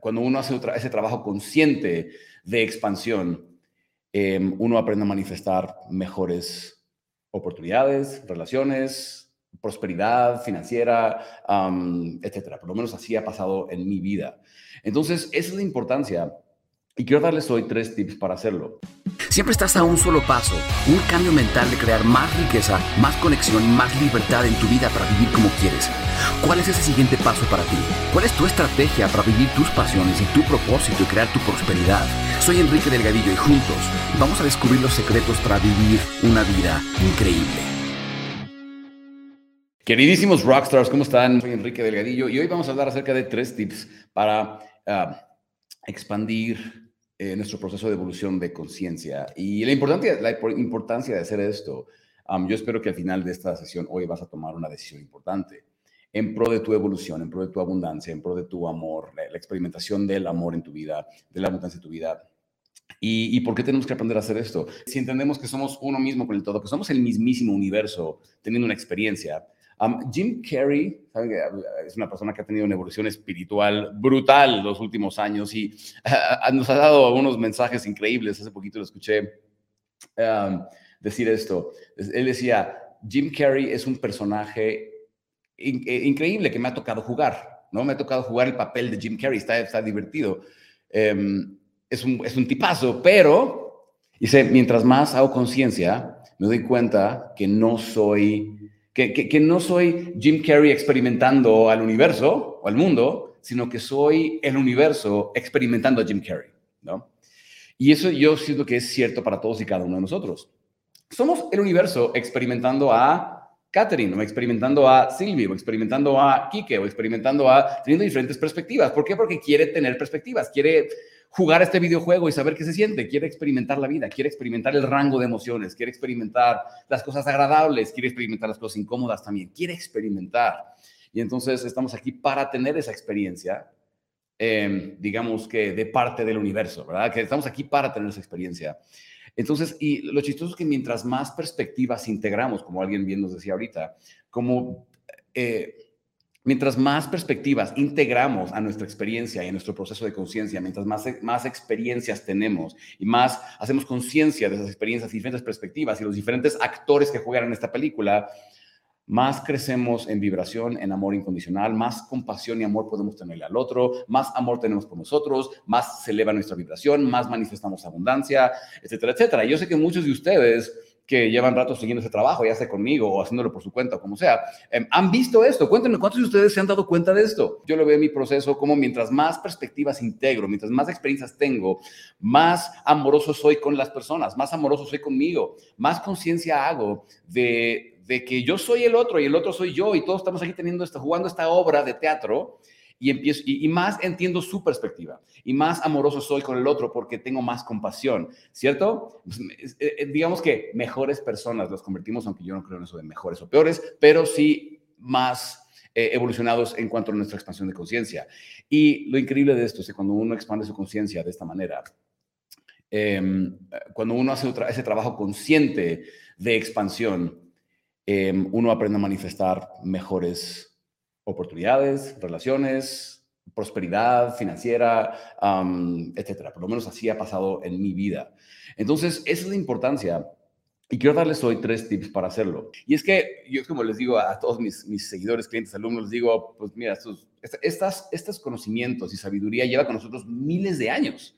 cuando uno hace ese trabajo consciente de expansión, em, uno aprende a manifestar mejores oportunidades, relaciones, prosperidad financiera, etcétera. Por lo menos así ha pasado en mi vida. Entonces, esa es la importancia. Y quiero darles hoy tres tips para hacerlo. Siempre estás a un solo paso, un cambio mental de crear más riqueza, más conexión y más libertad en tu vida para vivir como quieres. ¿Cuál es ese siguiente paso para ti? ¿Cuál es tu estrategia para vivir tus pasiones y tu propósito y crear tu prosperidad? Soy Enrique Delgadillo y juntos vamos a descubrir los secretos para vivir una vida increíble. Queridísimos rockstars, ¿cómo están? Soy Enrique Delgadillo y hoy vamos a hablar acerca de tres tips para ah, expandir eh, nuestro proceso de evolución de conciencia. Y la importancia, la importancia de hacer esto, yo espero que al final de esta sesión hoy vas a tomar una decisión importante en pro de tu evolución, en pro de tu abundancia, en pro de tu amor, la, experimentación del amor en tu vida, de la abundancia en tu vida. ¿Y, ¿Y, por qué tenemos que aprender a hacer esto? Si entendemos que somos uno mismo con el todo, que somos el mismísimo universo teniendo una experiencia, Jim Carrey es una persona que ha tenido una evolución espiritual brutal los últimos años y nos ha dado algunos mensajes increíbles. Hace poquito lo escuché decir esto. Él decía, Jim Carrey es un personaje eh, increíble que me ha tocado jugar, ¿no? Me ha tocado jugar el papel de Jim Carrey, está, está divertido. Em, es, un, es un tipazo, pero, dice, mientras más hago conciencia, me doy cuenta que no soy que, no soy Jim Carrey experimentando al universo o al mundo, sino que soy el universo experimentando a Jim Carrey, ¿no? Y eso yo siento que es cierto para todos y cada uno de nosotros. Somos el universo experimentando a Catherine, o experimentando a Silvio, o experimentando a Kike, o experimentando a teniendo diferentes perspectivas. ¿Por qué? Porque quiere tener perspectivas, quiere jugar este videojuego y saber qué se siente, quiere experimentar la vida, quiere experimentar el rango de emociones, quiere experimentar las cosas agradables, quiere experimentar las cosas incómodas también, quiere experimentar. Y entonces estamos aquí para tener esa experiencia, em, digamos que de parte del universo, ¿verdad? Que estamos aquí para tener esa experiencia. Entonces, y lo chistoso es que mientras más perspectivas integramos, como alguien bien nos decía ahorita, como... Eh, Mientras más perspectivas integramos a nuestra experiencia y a nuestro proceso de conciencia, mientras más, más experiencias tenemos y más hacemos conciencia de esas experiencias y diferentes perspectivas y los diferentes actores que juegan en esta película, más crecemos en vibración, en amor incondicional, más compasión y amor podemos tenerle al otro, más amor tenemos por nosotros, más se eleva nuestra vibración, más manifestamos abundancia, etcétera, etcétera. Yo sé que muchos de ustedes que llevan rato siguiendo ese trabajo, ya sea conmigo o haciéndolo por su cuenta o como sea, em, han visto esto. Cuéntenme, ¿cuántos de ustedes se han dado cuenta de esto? Yo lo veo en mi proceso como mientras más perspectivas integro, mientras más experiencias tengo, más amoroso soy con las personas, más amoroso soy conmigo, más conciencia hago de, de que yo soy el otro y el otro soy yo y todos estamos aquí teniendo esta, jugando esta obra de teatro y, empiezo, y, más entiendo su perspectiva y más amoroso soy con el otro porque tengo más compasión, ¿cierto? Pues, eh, eh, digamos que mejores personas los convertimos, aunque yo no creo en eso de mejores o peores, pero sí más eh, evolucionados en cuanto a nuestra expansión de conciencia. Y lo increíble de esto es que cuando uno expande su conciencia de esta manera, em, cuando uno hace ese trabajo consciente de expansión, em, uno aprende a manifestar mejores oportunidades, relaciones, prosperidad financiera, etcétera. Por lo menos así ha pasado en mi vida. Entonces, esa es la importancia. Y quiero darles hoy tres tips para hacerlo. Y es que yo, como les digo a todos mis, mis seguidores, clientes, alumnos, les digo, pues mira, estos, estas, estos conocimientos y sabiduría lleva con nosotros miles de años.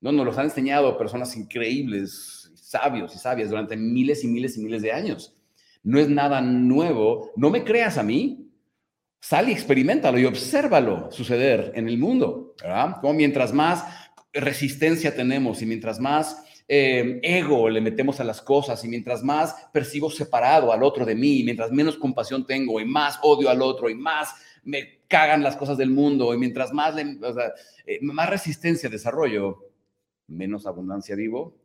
¿no? Nos los han enseñado personas increíbles, sabios y sabias durante miles y miles y miles de años. No es nada nuevo. No me creas a mí, Sal y experimentalo y obsérvalo suceder en el mundo, ¿verdad? Como mientras más resistencia tenemos y mientras más eh, ego le metemos a las cosas y mientras más percibo separado al otro de mí, mientras menos compasión tengo y más odio al otro y más me cagan las cosas del mundo y mientras más, eh, más resistencia desarrollo, menos abundancia vivo,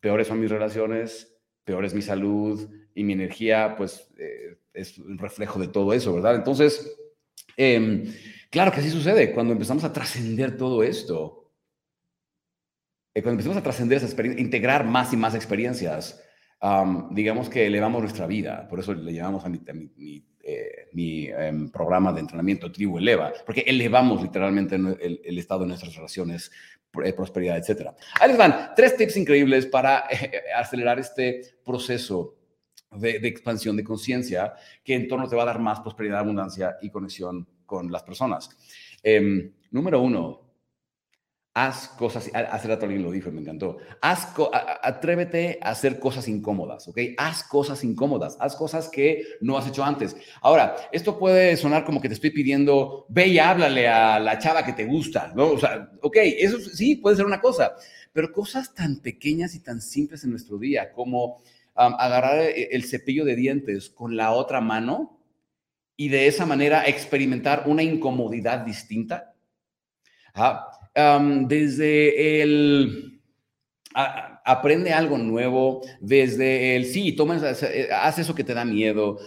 peores son mis relaciones, peor es mi salud y mi energía, pues eh, es un reflejo de todo eso, ¿verdad? Entonces, em, claro que así sucede cuando empezamos a trascender todo esto. Eh, cuando empezamos a trascender esa experiencia, integrar más y más experiencias, digamos que elevamos nuestra vida. Por eso le llamamos a mi, eh, mi em, programa de entrenamiento Tribu Eleva, porque elevamos literalmente el, estado de nuestras relaciones, eh, prosperidad, etc. Ahí les van tres tips increíbles para acelerar este proceso de, expansión de conciencia que en torno te va a dar más prosperidad, abundancia y conexión con las personas. Em, número uno, haz cosas, hace rato alguien lo dijo me encantó, haz, atrévete a hacer cosas incómodas, ¿ok? Haz cosas incómodas, haz cosas que no has hecho antes. Ahora, esto puede sonar como que te estoy pidiendo, ve y háblale a la chava que te gusta, ¿no? O sea, ok, eso sí puede ser una cosa, pero cosas tan pequeñas y tan simples en nuestro día como agarrar e, el cepillo de dientes con la otra mano y de esa manera experimentar una incomodidad distinta. ¿Ah? desde el aprende algo nuevo, desde el sí, toma, haz eso que te da miedo,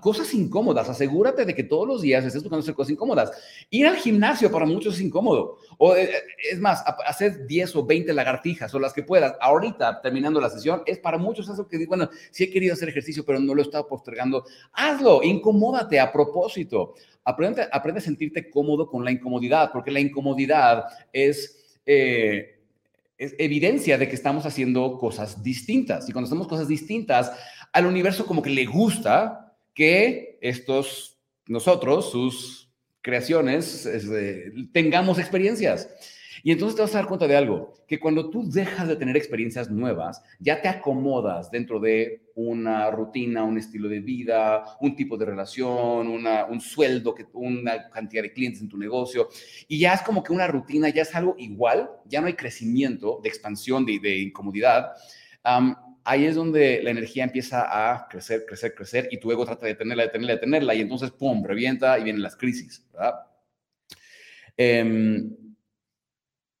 cosas incómodas, asegúrate de que todos los días estés buscando hacer cosas incómodas. Ir al gimnasio para muchos es incómodo, o eh, eh, es más, hacer 10 o 20 lagartijas o las que puedas, ahorita terminando la sesión, es para muchos eso que, bueno, sí he querido hacer ejercicio, pero no lo he estado postergando, hazlo, incomódate a propósito. Aprende, aprende a sentirte cómodo con la incomodidad, porque la incomodidad es... Eh, es evidencia de que estamos haciendo cosas distintas. Y cuando hacemos cosas distintas, al universo como que le gusta que estos, nosotros, sus creaciones, tengamos experiencias. Y entonces te vas a dar cuenta de algo, que cuando tú dejas de tener experiencias nuevas, ya te acomodas dentro de una rutina, un estilo de vida, un tipo de relación, un sueldo, una cantidad de clientes en tu negocio, y ya es como que una rutina, ya es algo igual, ya no hay crecimiento de expansión, de, de incomodidad. ahí es donde la energía empieza a crecer, crecer, crecer, y tu ego trata de tenerla, de tenerla, de tenerla, y entonces, ¡pum!, revienta y vienen las crisis, ¿verdad? Em,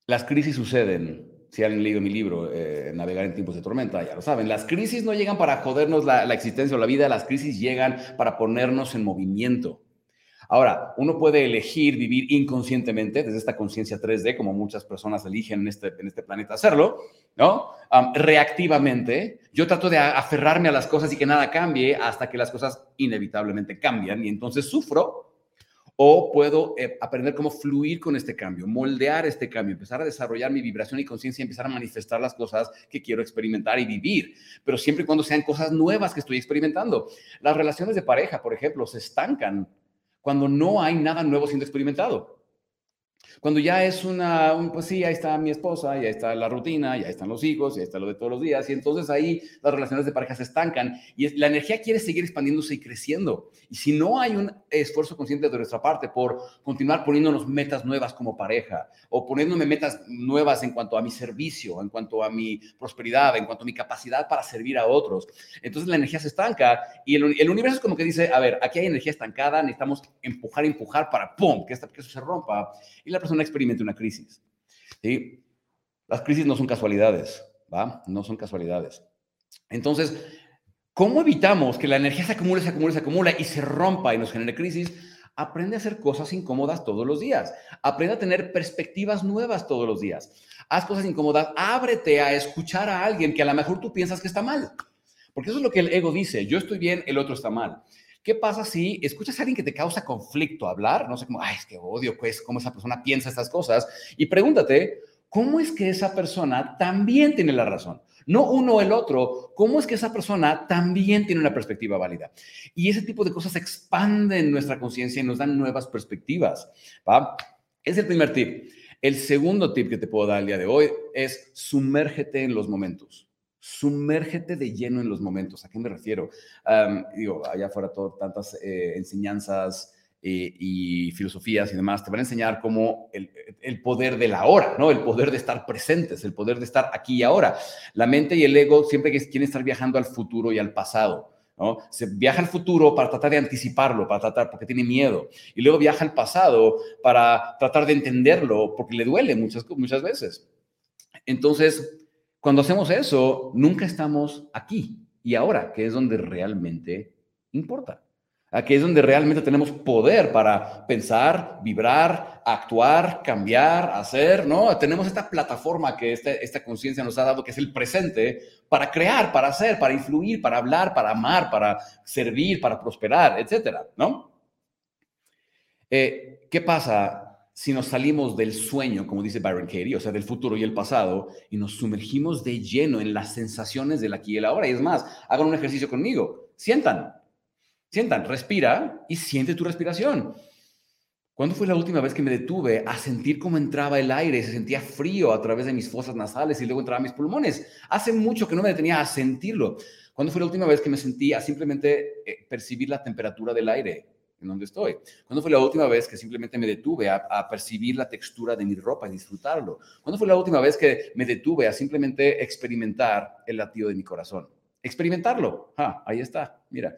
las crisis suceden. Si han leído mi libro, eh, Navegar en tiempos de tormenta, ya lo saben. Las crisis no llegan para jodernos la, existencia o la vida, las crisis llegan para ponernos en movimiento. Ahora, uno puede elegir vivir inconscientemente desde esta conciencia 3D, como muchas personas eligen en este, en este planeta hacerlo, ¿no? reactivamente. Yo trato de aferrarme a las cosas y que nada cambie hasta que las cosas inevitablemente cambian y entonces sufro o puedo eh, aprender cómo fluir con este cambio, moldear este cambio, empezar a desarrollar mi vibración y conciencia empezar a manifestar las cosas que quiero experimentar y vivir, pero siempre y cuando sean cosas nuevas que estoy experimentando. Las relaciones de pareja, por ejemplo, se estancan cuando no hay nada nuevo siendo experimentado. Cuando ya es una, pues sí, ahí está mi esposa, ya está la rutina, ya están los hijos, ya está lo de todos los días, y entonces ahí las relaciones de pareja se estancan y la energía quiere seguir expandiéndose y creciendo. Y si no hay un esfuerzo consciente de nuestra parte por continuar poniéndonos metas nuevas como pareja o poniéndome metas nuevas en cuanto a mi servicio, en cuanto a mi prosperidad, en cuanto a mi capacidad para servir a otros, entonces la energía se estanca y el, el universo es como que dice, a ver, aquí hay energía estancada, necesitamos empujar, empujar para, ¡pum!, que, esta, que eso se rompa. Y la persona experimente una crisis. ¿sí? Las crisis no son casualidades, ¿va? No son casualidades. Entonces, ¿cómo evitamos que la energía se acumule, se acumule, se acumula y se rompa y nos genere crisis? Aprende a hacer cosas incómodas todos los días. Aprende a tener perspectivas nuevas todos los días. Haz cosas incómodas. Ábrete a escuchar a alguien que a lo mejor tú piensas que está mal. Porque eso es lo que el ego dice. Yo estoy bien, el otro está mal. ¿Qué pasa si escuchas a alguien que te causa conflicto hablar? No sé cómo, ay, es que odio, pues, cómo esa persona piensa estas cosas. Y pregúntate, ¿cómo es que esa persona también tiene la razón? No uno o el otro, ¿cómo es que esa persona también tiene una perspectiva válida? Y ese tipo de cosas expanden nuestra conciencia y nos dan nuevas perspectivas. ¿va? Es el primer tip. El segundo tip que te puedo dar el día de hoy es sumérgete en los momentos sumérgete de lleno en los momentos. ¿A qué me refiero? digo, allá afuera todo, tantas eh, enseñanzas eh, y filosofías y demás te van a enseñar cómo el, el, poder de la hora, ¿no? El poder de estar presentes, el poder de estar aquí y ahora. La mente y el ego siempre quieren estar viajando al futuro y al pasado. ¿no? Se viaja al futuro para tratar de anticiparlo, para tratar, porque tiene miedo. Y luego viaja al pasado para tratar de entenderlo, porque le duele muchas, muchas veces. Entonces, cuando hacemos eso, nunca estamos aquí y ahora, que es donde realmente importa. Aquí es donde realmente tenemos poder para pensar, vibrar, actuar, cambiar, hacer, ¿no? Tenemos esta plataforma que esta, esta conciencia nos ha dado, que es el presente, para crear, para hacer, para influir, para hablar, para amar, para servir, para prosperar, etcétera, ¿no? Eh, ¿Qué pasa si nos salimos del sueño, como dice Byron Katie, o sea, del futuro y el pasado, y nos sumergimos de lleno en las sensaciones del aquí y el ahora? Y es más, hagan un ejercicio conmigo, sientan, sientan, respira y siente tu respiración. ¿Cuándo fue la última vez que me detuve a sentir cómo entraba el aire? Se sentía frío a través de mis fosas nasales y luego entraba a mis pulmones. Hace mucho que no me detenía a sentirlo. ¿Cuándo fue la última vez que me sentí a simplemente eh, percibir la temperatura del aire? En donde estoy. ¿Cuándo fue la última vez que simplemente me detuve a, percibir la textura de mi ropa y disfrutarlo? ¿Cuándo fue la última vez que me detuve a simplemente experimentar el latido de mi corazón? Experimentarlo. Ah, ahí está, mira.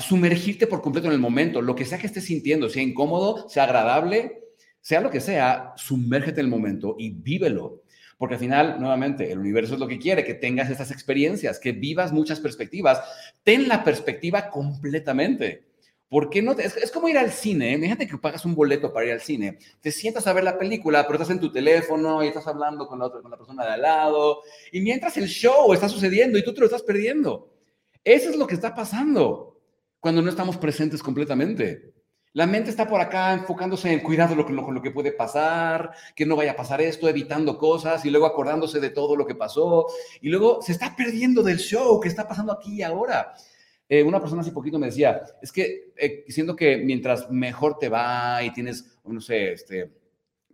sumergirte por completo en el momento, lo que sea que estés sintiendo, sea incómodo, sea agradable, sea lo que sea, sumérgete en el momento y vívelo. Porque al final, nuevamente, el universo es lo que quiere, que tengas estas experiencias, que vivas muchas perspectivas. Ten la perspectiva completamente. ¿Por qué no? es, como ir al cine. ¿eh? Imagínate que pagas un boleto para ir al cine. Te sientas a ver la película, pero estás en tu teléfono y estás hablando con la, otra, persona de al lado. Y mientras el show está sucediendo y tú te lo estás perdiendo. Eso es lo que está pasando cuando no estamos presentes completamente. La mente está por acá enfocándose en cuidado con lo, lo, que puede pasar, que no vaya a pasar esto, evitando cosas y luego acordándose de todo lo que pasó. Y luego se está perdiendo del show que está pasando aquí y ahora. Eh, una persona hace poquito me decía, es que eh, siento que mientras mejor te va y tienes, no sé, este,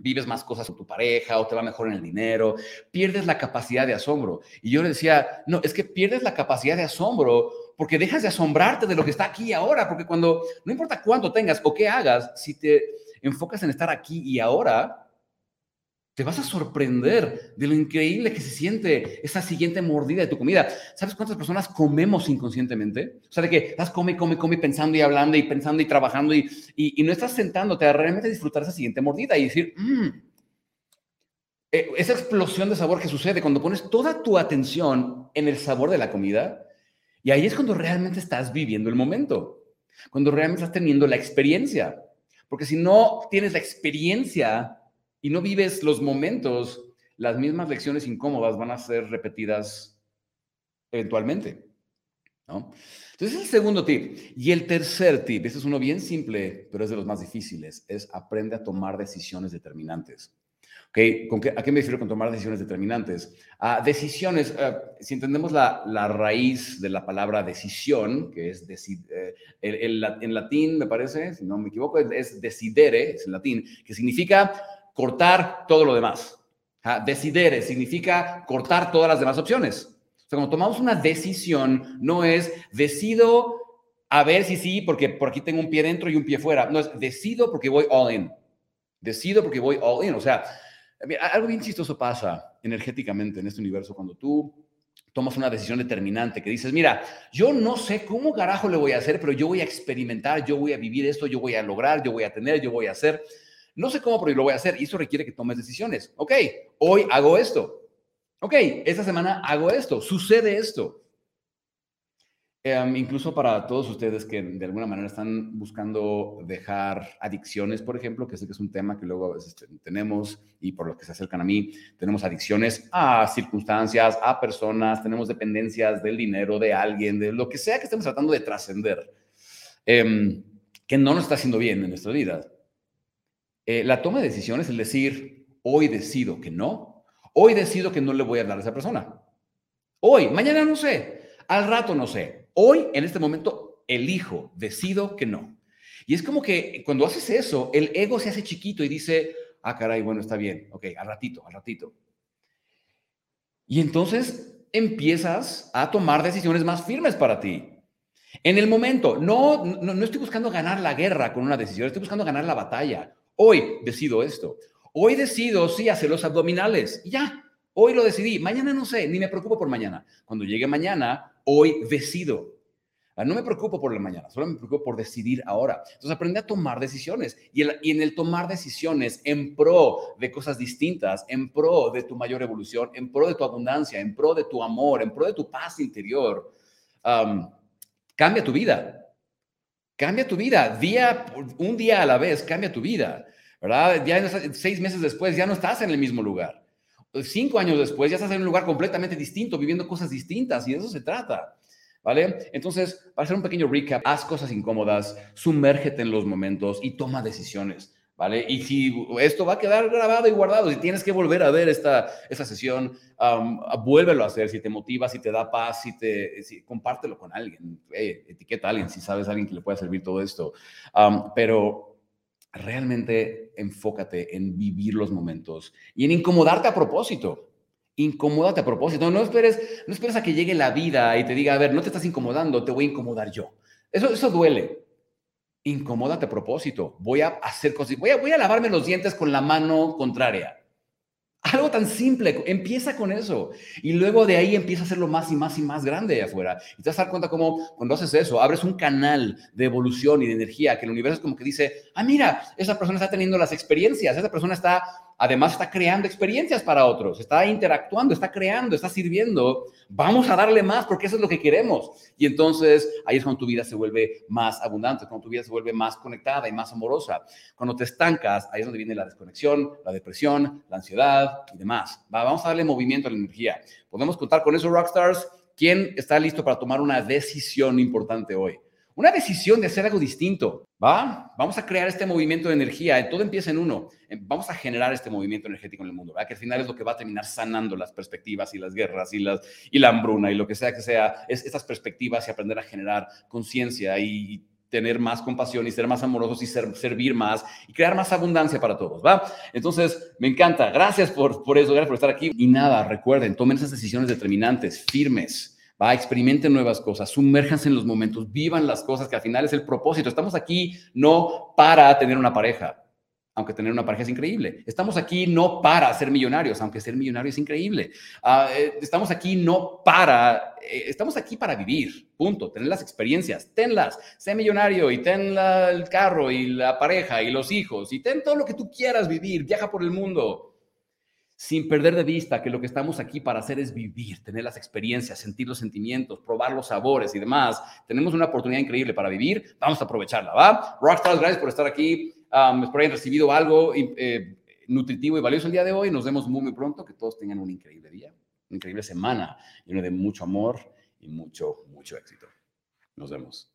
vives más cosas con tu pareja o te va mejor en el dinero, pierdes la capacidad de asombro. Y yo le decía, no, es que pierdes la capacidad de asombro porque dejas de asombrarte de lo que está aquí ahora, porque cuando, no importa cuánto tengas o qué hagas, si te enfocas en estar aquí y ahora, te vas a sorprender de lo increíble que se siente esa siguiente mordida de tu comida. ¿Sabes cuántas personas comemos inconscientemente? O sea, de que estás come, come, come, pensando y hablando y pensando y trabajando y, y, no estás sentándote a realmente disfrutar esa siguiente mordida y decir, mmm, esa explosión de sabor que sucede cuando pones toda tu atención en el sabor de la comida. Y ahí es cuando realmente estás viviendo el momento, cuando realmente estás teniendo la experiencia. Porque si no tienes la experiencia y no vives los momentos, las mismas lecciones incómodas van a ser repetidas eventualmente. ¿no? Entonces, es el segundo tip. Y el tercer tip, este es uno bien simple, pero es de los más difíciles, es aprende a tomar decisiones determinantes. Okay, ¿Con qué, ¿A qué me refiero con tomar decisiones determinantes? A decisiones, eh, si entendemos la, la, raíz de la palabra decisión, que es eh, en latín, me parece, si no me equivoco, es decidere, es en latín, que significa cortar todo lo demás. Decidere significa cortar todas las demás opciones. O sea, cuando tomamos una decisión, no es decido a ver si sí, porque por aquí tengo un pie dentro y un pie fuera. No es decido porque voy all in. Decido porque voy all in. O sea, algo bien chistoso pasa energéticamente en este universo cuando tú tomas una decisión determinante que dices, mira, yo no sé cómo carajo le voy a hacer, pero yo voy a experimentar, yo voy a vivir esto, yo voy a lograr, yo voy a tener, yo voy a hacer. No sé cómo, pero lo voy a hacer y eso requiere que tomes decisiones. Ok, hoy hago esto. Ok, esta semana hago esto. Sucede esto. Em, incluso para todos ustedes que de alguna manera están buscando dejar adicciones, por ejemplo, que sé que es un tema que luego a veces tenemos y por lo que se acercan a mí, tenemos adicciones a circunstancias, a personas, tenemos dependencias del dinero de alguien, de lo que sea que estemos tratando de trascender, em, que no nos está haciendo bien en nuestra vida. Eh, la toma de decisiones es decir, hoy decido que no, hoy decido que no le voy a hablar a esa persona. Hoy, mañana no sé, al rato no sé. Hoy, en este momento, elijo, decido que no. Y es como que cuando haces eso, el ego se hace chiquito y dice, ah, caray, bueno, está bien, ok, al ratito, al ratito. Y entonces empiezas a tomar decisiones más firmes para ti. En el momento, no, no, estoy buscando ganar la guerra con una decisión, estoy buscando ganar la batalla. Hoy decido esto. Hoy decido, sí, hacer los abdominales. ya, hoy lo decidí. Mañana no sé, ni me preocupo por mañana. Cuando llegue mañana, hoy decido. Ah, no me preocupo por la mañana, solo me preocupo por decidir ahora. Entonces aprende a tomar decisiones y, en el tomar decisiones en pro de cosas distintas, en pro de tu mayor evolución, en pro de tu abundancia, en pro de tu amor, en pro de tu paz interior, cambia tu vida cambia tu vida, día, un día a la vez, cambia tu vida, ¿verdad? Ya seis meses después ya no estás en el mismo lugar. Cinco años después ya estás en un lugar completamente distinto, viviendo cosas distintas y de eso se trata. ¿Vale? Entonces, para hacer un pequeño recap, haz cosas incómodas, sumérgete en los momentos y toma decisiones. ¿Vale? Y si esto va a quedar grabado y guardado, si tienes que volver a ver esta, esta sesión, vuélvelo a hacer, si te motiva, si te da paz, si te, si, compártelo con alguien, etiqueta a alguien, si sabes a alguien que le pueda servir todo esto. pero realmente enfócate en vivir los momentos y en incomodarte a propósito. Incomódate a propósito. No esperes, no esperes a que llegue la vida y te diga, a ver, no te estás incomodando, te voy a incomodar yo. Eso, eso duele incomódate a propósito. Voy a hacer cosas, voy a, lavarme los dientes con la mano contraria. Algo tan simple, empieza con eso. Y luego de ahí empieza a hacerlo más y más y más grande de afuera. Y te vas a dar cuenta cómo cuando haces eso, abres un canal de evolución y de energía, que el universo es como que dice, ah, mira, esa persona está teniendo las experiencias, esa persona está Además está creando experiencias para otros, está interactuando, está creando, está sirviendo. Vamos a darle más porque eso es lo que queremos. Y entonces ahí es cuando tu vida se vuelve más abundante, cuando tu vida se vuelve más conectada y más amorosa. Cuando te estancas, ahí es donde viene la desconexión, la depresión, la ansiedad y demás. vamos a darle movimiento a la energía. Podemos contar con eso, Rockstars. ¿Quién está listo para tomar una decisión importante hoy? Una decisión de hacer algo distinto, ¿va? Vamos a crear este movimiento de energía, todo empieza en uno. Eh, vamos a generar este movimiento energético en el mundo, ¿verdad? Que al final es lo que va a terminar sanando las perspectivas y las guerras y, las, y la hambruna y lo que sea que sea, es estas perspectivas y aprender a generar conciencia y tener más compasión y ser más amorosos y servir más y crear más abundancia para todos, ¿va? Entonces, me encanta. Gracias por, por eso, gracias por estar aquí. Y nada, recuerden, tomen esas decisiones determinantes, firmes Va, experimenten nuevas cosas, sumérjanse en los momentos, vivan las cosas, que al final es el propósito. Estamos aquí no para tener una pareja, aunque tener una pareja es increíble. Estamos aquí no para ser millonarios, aunque ser millonario es increíble. Ah, eh, estamos aquí no para, eh, estamos aquí para vivir, punto. Tener las experiencias, tenlas. Sé millonario y ten el carro y la pareja y los hijos y ten todo lo que tú quieras vivir. Viaja por el mundo sin perder de vista que lo que estamos aquí para hacer es vivir, tener las experiencias, sentir los sentimientos, probar los sabores y demás. Tenemos una oportunidad increíble para vivir, vamos a aprovecharla, ¿va? Rockstars, gracias por estar aquí. Um, espero hayan recibido algo eh, nutritivo y valioso el día de hoy. Nos vemos muy, muy pronto. Que todos tengan un increíble día, una increíble semana lleno de mucho amor y mucho, mucho éxito. Nos vemos.